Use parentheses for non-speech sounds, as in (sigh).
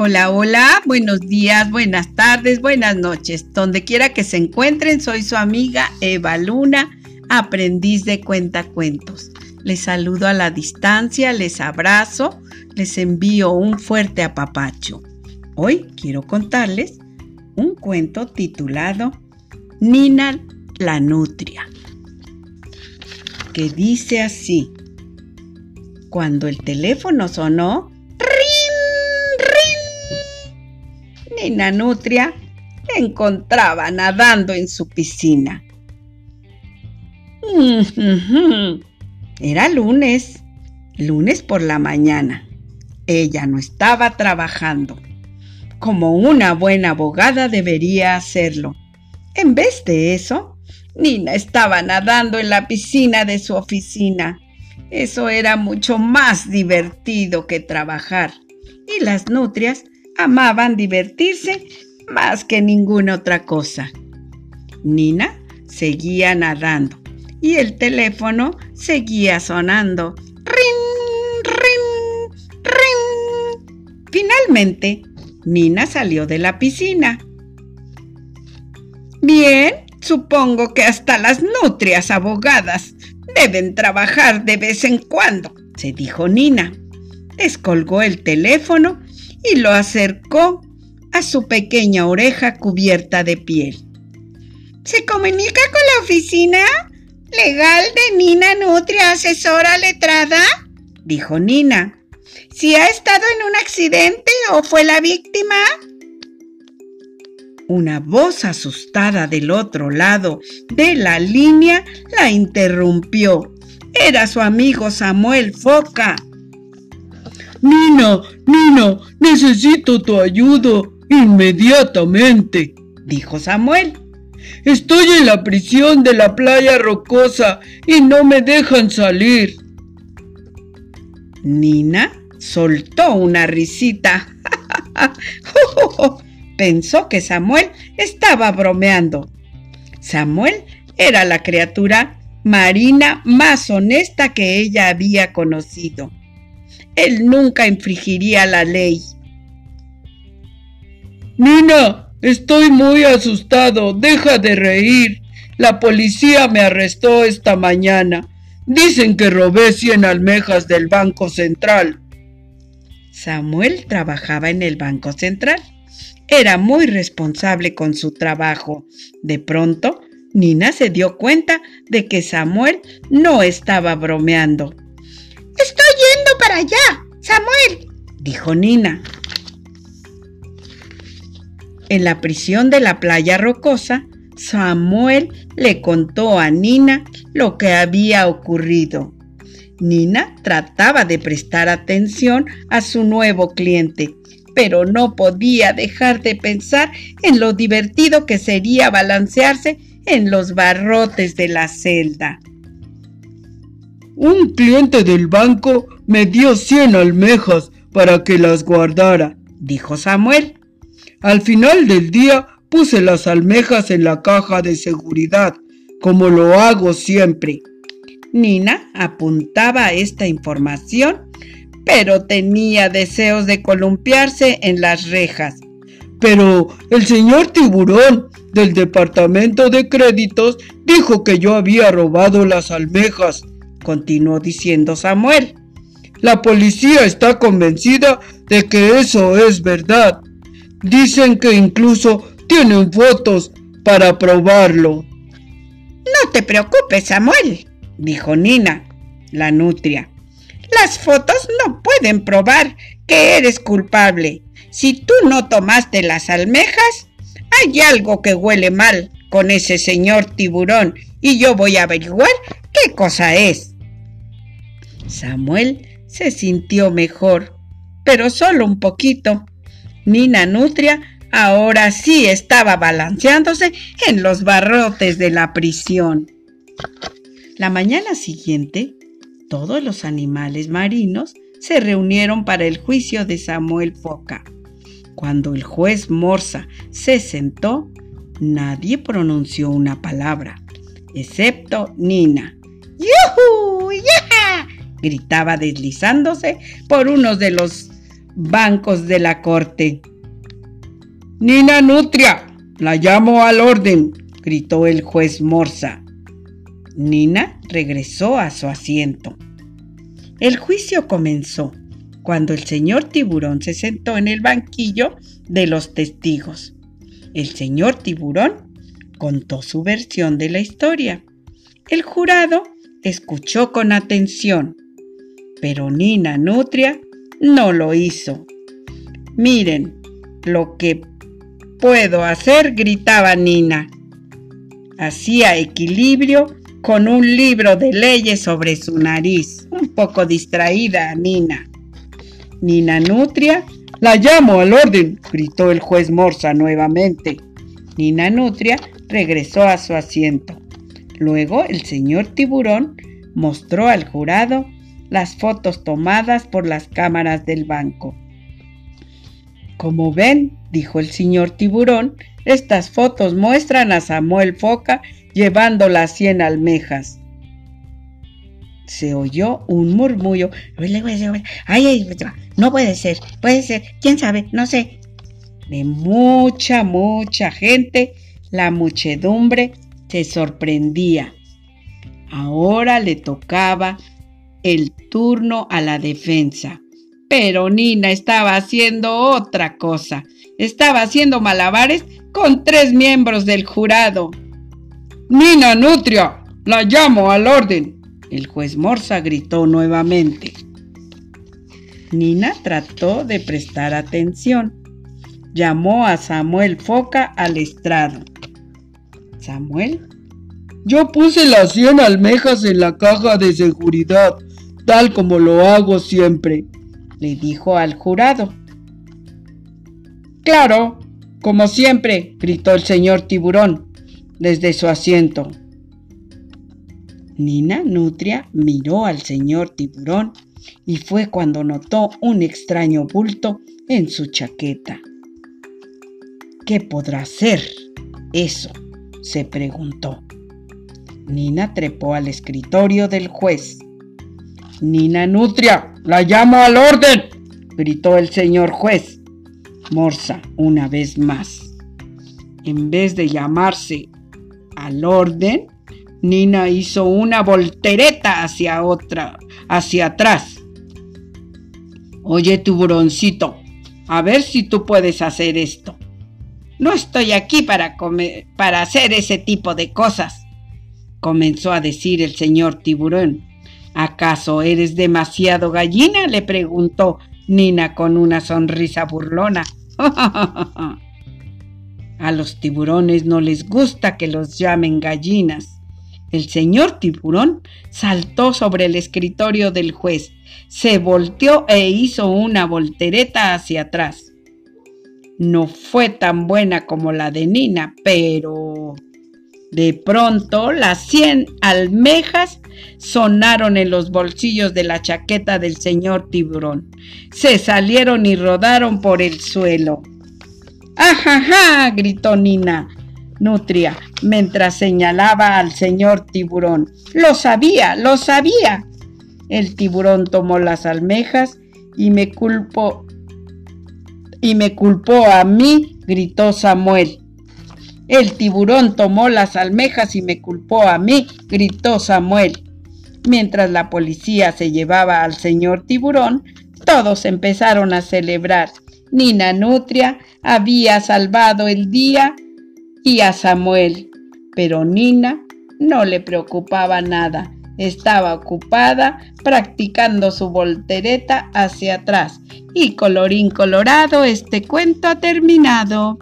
Hola, hola, buenos días, buenas tardes, buenas noches. Donde quiera que se encuentren, soy su amiga Eva Luna, aprendiz de cuentacuentos. Les saludo a la distancia, les abrazo, les envío un fuerte apapacho. Hoy quiero contarles un cuento titulado Nina la Nutria, que dice así. Cuando el teléfono sonó, Nina Nutria encontraba nadando en su piscina. Era lunes, lunes por la mañana. Ella no estaba trabajando. Como una buena abogada debería hacerlo. En vez de eso, Nina estaba nadando en la piscina de su oficina. Eso era mucho más divertido que trabajar. Y las nutrias amaban divertirse más que ninguna otra cosa. Nina seguía nadando y el teléfono seguía sonando. ¡Rin, rin, rin! Finalmente, Nina salió de la piscina. Bien, supongo que hasta las nutrias abogadas deben trabajar de vez en cuando, se dijo Nina. Descolgó el teléfono y lo acercó a su pequeña oreja cubierta de piel. ¿Se comunica con la oficina legal de Nina Nutria, asesora letrada? dijo Nina. ¿Si ha estado en un accidente o fue la víctima? Una voz asustada del otro lado de la línea la interrumpió. Era su amigo Samuel Foca. Nina, Nina, necesito tu ayuda inmediatamente, dijo Samuel. Estoy en la prisión de la playa rocosa y no me dejan salir. Nina soltó una risita. (laughs) Pensó que Samuel estaba bromeando. Samuel era la criatura marina más honesta que ella había conocido él nunca infringiría la ley. Nina, estoy muy asustado. Deja de reír. La policía me arrestó esta mañana. Dicen que robé 100 almejas del Banco Central. Samuel trabajaba en el Banco Central. Era muy responsable con su trabajo. De pronto, Nina se dio cuenta de que Samuel no estaba bromeando. Estoy para allá, Samuel, dijo Nina. En la prisión de la playa rocosa, Samuel le contó a Nina lo que había ocurrido. Nina trataba de prestar atención a su nuevo cliente, pero no podía dejar de pensar en lo divertido que sería balancearse en los barrotes de la celda. Un cliente del banco me dio cien almejas para que las guardara, dijo Samuel. Al final del día puse las almejas en la caja de seguridad, como lo hago siempre. Nina apuntaba esta información, pero tenía deseos de columpiarse en las rejas. Pero el señor tiburón del departamento de créditos dijo que yo había robado las almejas continuó diciendo Samuel. La policía está convencida de que eso es verdad. Dicen que incluso tienen fotos para probarlo. No te preocupes, Samuel, dijo Nina, la nutria. Las fotos no pueden probar que eres culpable. Si tú no tomaste las almejas, hay algo que huele mal con ese señor tiburón y yo voy a averiguar qué cosa es. Samuel se sintió mejor, pero solo un poquito. Nina Nutria ahora sí estaba balanceándose en los barrotes de la prisión. La mañana siguiente, todos los animales marinos se reunieron para el juicio de Samuel Foca. Cuando el juez Morsa se sentó, nadie pronunció una palabra, excepto Nina. ¡Yuhu! ¡Ya! Gritaba deslizándose por uno de los bancos de la corte. Nina Nutria, la llamo al orden, gritó el juez Morsa. Nina regresó a su asiento. El juicio comenzó cuando el señor tiburón se sentó en el banquillo de los testigos. El señor tiburón contó su versión de la historia. El jurado escuchó con atención, pero Nina Nutria no lo hizo. Miren lo que puedo hacer, gritaba Nina. Hacía equilibrio con un libro de leyes sobre su nariz. Un poco distraída, Nina. Nina Nutria. La llamo al orden, gritó el juez Morsa nuevamente. Nina Nutria regresó a su asiento. Luego el señor tiburón mostró al jurado las fotos tomadas por las cámaras del banco. Como ven, dijo el señor tiburón, estas fotos muestran a Samuel Foca llevando las cien almejas. Se oyó un murmullo. Ay, no puede ser, puede ser, quién sabe, no sé. De mucha, mucha gente, la muchedumbre se sorprendía. Ahora le tocaba el turno a la defensa. Pero Nina estaba haciendo otra cosa. Estaba haciendo malabares con tres miembros del jurado. Nina Nutria, la llamo al orden. El juez Morsa gritó nuevamente. Nina trató de prestar atención. Llamó a Samuel Foca al estrado. Samuel yo puse las 100 almejas en la caja de seguridad, tal como lo hago siempre, le dijo al jurado. Claro, como siempre, gritó el señor tiburón desde su asiento. Nina Nutria miró al señor tiburón y fue cuando notó un extraño bulto en su chaqueta. ¿Qué podrá ser eso? se preguntó. Nina trepó al escritorio del juez. Nina Nutria, la llamo al orden, gritó el señor juez. Morsa, una vez más. En vez de llamarse al orden, Nina hizo una voltereta hacia otra, hacia atrás. Oye, tiburoncito, a ver si tú puedes hacer esto. No estoy aquí para, comer, para hacer ese tipo de cosas comenzó a decir el señor tiburón. ¿Acaso eres demasiado gallina? le preguntó Nina con una sonrisa burlona. (laughs) A los tiburones no les gusta que los llamen gallinas. El señor tiburón saltó sobre el escritorio del juez, se volteó e hizo una voltereta hacia atrás. No fue tan buena como la de Nina, pero... De pronto las cien almejas sonaron en los bolsillos de la chaqueta del señor tiburón. Se salieron y rodaron por el suelo. ¡Ajaja! gritó Nina Nutria mientras señalaba al señor tiburón. Lo sabía, lo sabía. El tiburón tomó las almejas y me culpó. Y me culpó a mí, gritó Samuel. El tiburón tomó las almejas y me culpó a mí, gritó Samuel. Mientras la policía se llevaba al señor tiburón, todos empezaron a celebrar. Nina Nutria había salvado el día y a Samuel, pero Nina no le preocupaba nada. Estaba ocupada practicando su voltereta hacia atrás. Y colorín colorado, este cuento ha terminado.